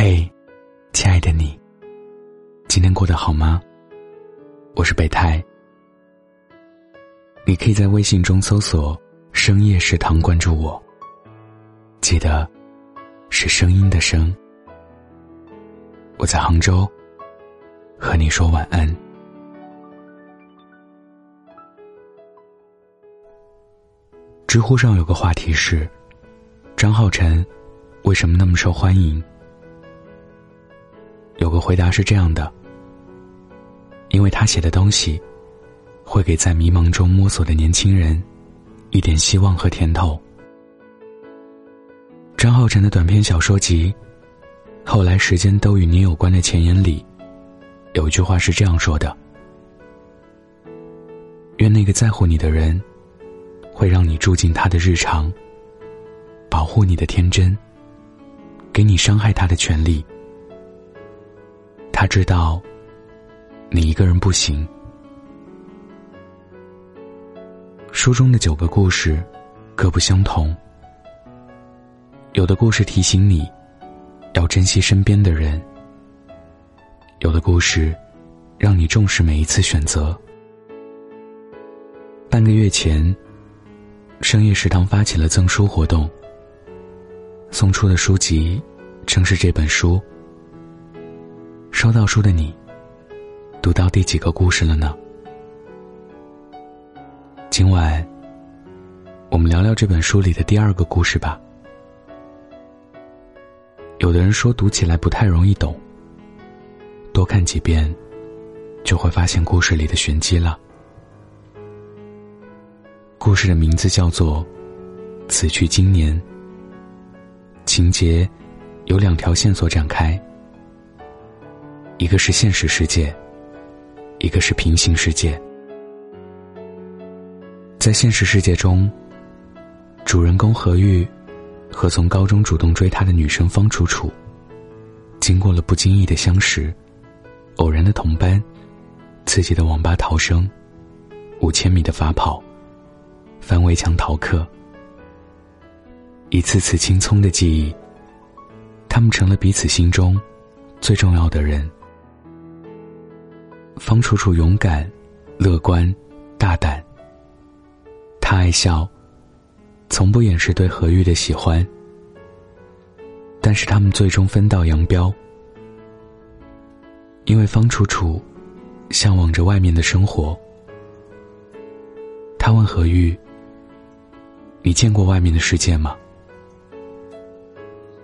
嘿，亲爱的你，今天过得好吗？我是备胎，你可以在微信中搜索“深夜食堂”关注我。记得，是声音的声。我在杭州，和你说晚安。知乎上有个话题是：张浩晨为什么那么受欢迎？有个回答是这样的：因为他写的东西，会给在迷茫中摸索的年轻人一点希望和甜头。张浩晨的短篇小说集《后来时间都与你有关》的前言里，有一句话是这样说的：“愿那个在乎你的人，会让你住进他的日常，保护你的天真，给你伤害他的权利。知道，你一个人不行。”书中的九个故事，各不相同。有的故事提醒你，要珍惜身边的人；有的故事，让你重视每一次选择。半个月前，深夜食堂发起了赠书活动，送出的书籍正是这本书。收到书的你，读到第几个故事了呢？今晚，我们聊聊这本书里的第二个故事吧。有的人说读起来不太容易懂，多看几遍，就会发现故事里的玄机了。故事的名字叫做《此去经年》，情节有两条线索展开，一个是现实世界，一个是平行世界。在现实世界中，主人公何玉。和从高中主动追他的女生方楚楚，经过了不经意的相识，偶然的同班，刺激的网吧逃生，五千米的法跑，翻围墙逃课，一次次青葱的记忆，他们成了彼此心中最重要的人。方楚楚勇敢、乐观、大胆，他爱笑。从不掩饰对何玉的喜欢，但是他们最终分道扬镳。因为方楚楚向往着外面的生活，他问何玉：“你见过外面的世界吗？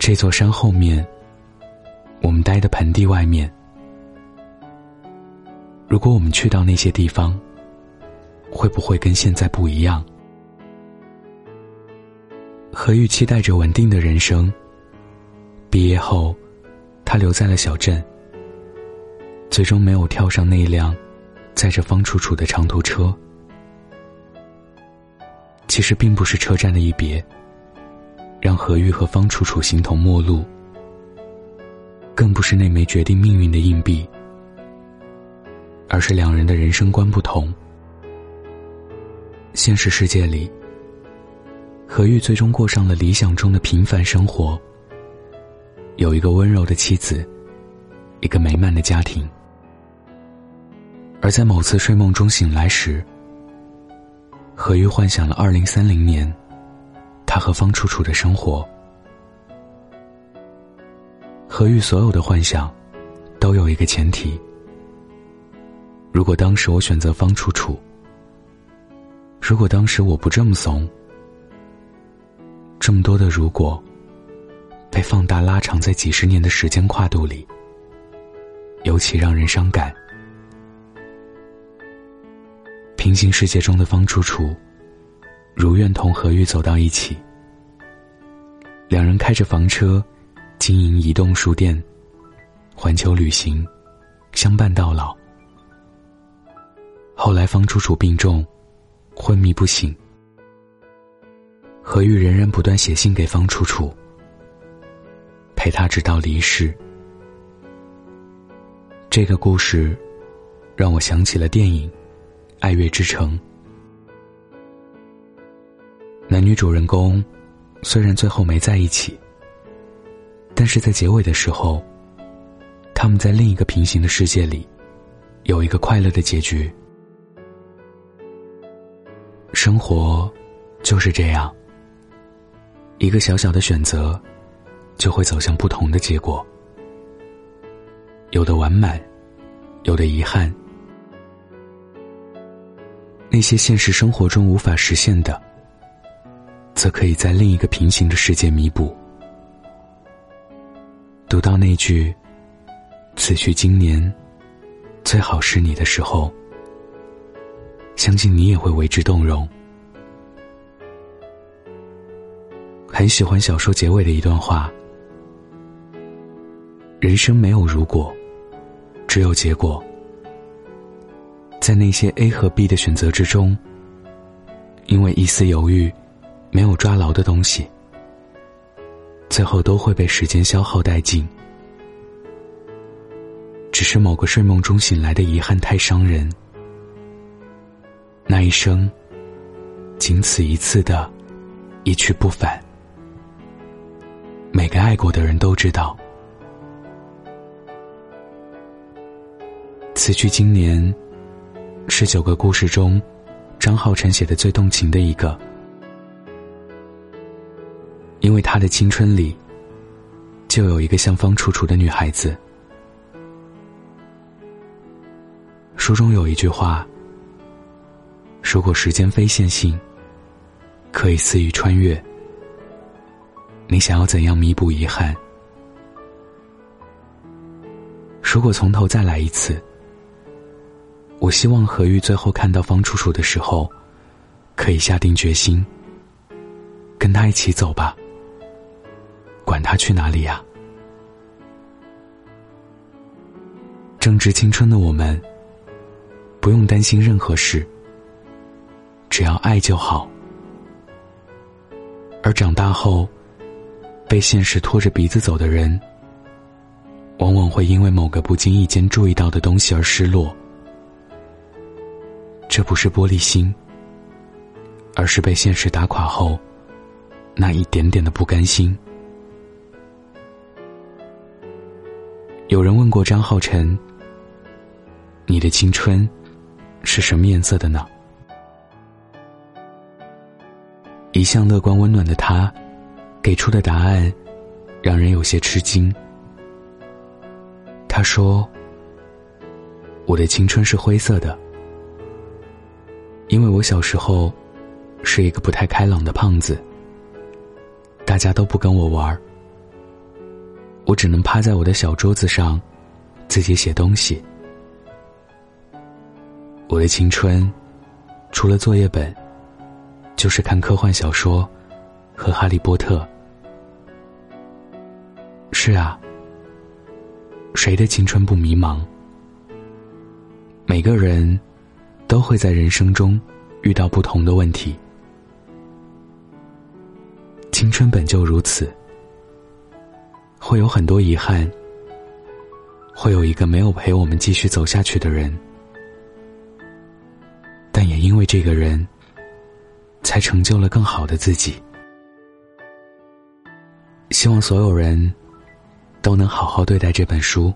这座山后面，我们待的盆地外面，如果我们去到那些地方，会不会跟现在不一样？”何玉期待着稳定的人生。毕业后，他留在了小镇，最终没有跳上那辆载着方楚楚的长途车。其实并不是车站的一别，让何玉和方楚楚形同陌路，更不是那枚决定命运的硬币，而是两人的人生观不同。现实世界里。何玉最终过上了理想中的平凡生活，有一个温柔的妻子，一个美满的家庭。而在某次睡梦中醒来时，何玉幻想了二零三零年，他和方楚楚的生活。何玉所有的幻想，都有一个前提：如果当时我选择方楚楚，如果当时我不这么怂。这么多的如果，被放大拉长在几十年的时间跨度里，尤其让人伤感。平行世界中的方楚楚，如愿同何玉走到一起，两人开着房车，经营移动书店，环球旅行，相伴到老。后来方楚楚病重，昏迷不醒。何玉仍然不断写信给方楚楚，陪他直到离世。这个故事让我想起了电影《爱乐之城》。男女主人公虽然最后没在一起，但是在结尾的时候，他们在另一个平行的世界里，有一个快乐的结局。生活就是这样，一个小小的选择，就会走向不同的结果。有的完满，有的遗憾。那些现实生活中无法实现的，则可以在另一个平行的世界弥补。读到那句“此去经年，最好是你”的时候，相信你也会为之动容。很喜欢小说结尾的一段话：“人生没有如果，只有结果。在那些 A 和 B 的选择之中，因为一丝犹豫，没有抓牢的东西。”最后都会被时间消耗殆尽。只是某个睡梦中醒来的遗憾太伤人。那一生，仅此一次的，一去不返。每个爱过的人都知道，此去经年，是九个故事中，张浩晨写的最动情的一个。因为他的青春里，就有一个像方楚楚的女孩子。书中有一句话：“如果时间非线性，可以肆意穿越。你想要怎样弥补遗憾？如果从头再来一次，我希望何玉最后看到方楚楚的时候，可以下定决心，跟他一起走吧。”管他去哪里呀！正值青春的我们，不用担心任何事，只要爱就好。而长大后，被现实拖着鼻子走的人，往往会因为某个不经意间注意到的东西而失落。这不是玻璃心，而是被现实打垮后那一点点的不甘心。有人问过张浩晨：“你的青春是什么颜色的呢？”一向乐观温暖的他，给出的答案让人有些吃惊。他说：“我的青春是灰色的，因为我小时候是一个不太开朗的胖子，大家都不跟我玩儿。”我只能趴在我的小桌子上，自己写东西。我的青春，除了作业本，就是看科幻小说和《哈利波特》。是啊，谁的青春不迷茫？每个人都会在人生中遇到不同的问题，青春本就如此。会有很多遗憾，会有一个没有陪我们继续走下去的人，但也因为这个人，才成就了更好的自己。希望所有人都能好好对待这本书，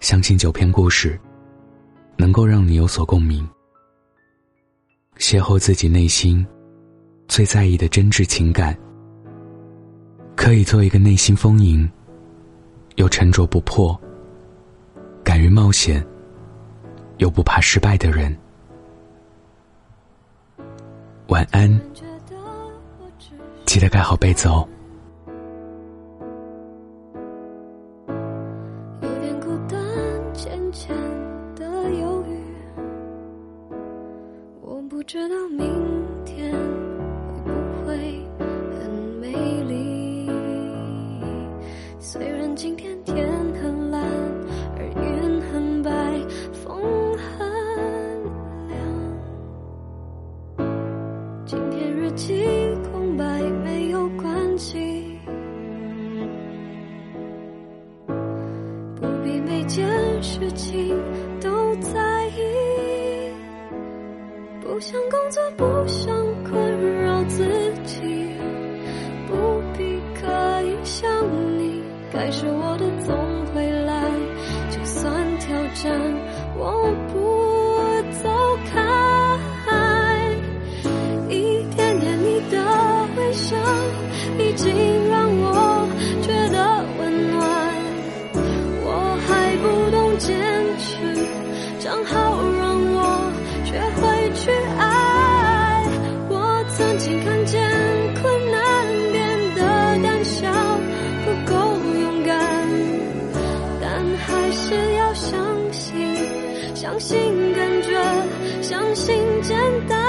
相信九篇故事能够让你有所共鸣，邂逅自己内心最在意的真挚情感。可以做一个内心丰盈，又沉着不破，敢于冒险，又不怕失败的人。晚安，记得盖好被子哦。有点孤单，浅浅的忧郁，我不知道你今天日记空白没有关系不必每件事情都在意。不想工作不想困扰自己不必刻意想你该是我的总会来。就算挑战我不竟让我觉得温暖我还不懂坚持正好让我学会去爱。我曾经看见困难变得胆小不够勇敢但还是要相信相信感觉相信简单。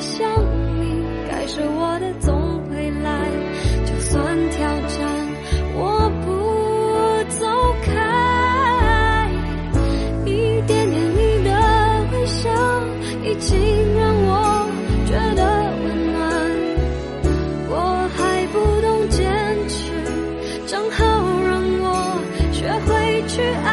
想你该是我的总会来就算挑战我不走开一点点你的微笑已经让我觉得温暖。我还不懂坚持正好让我学会去爱。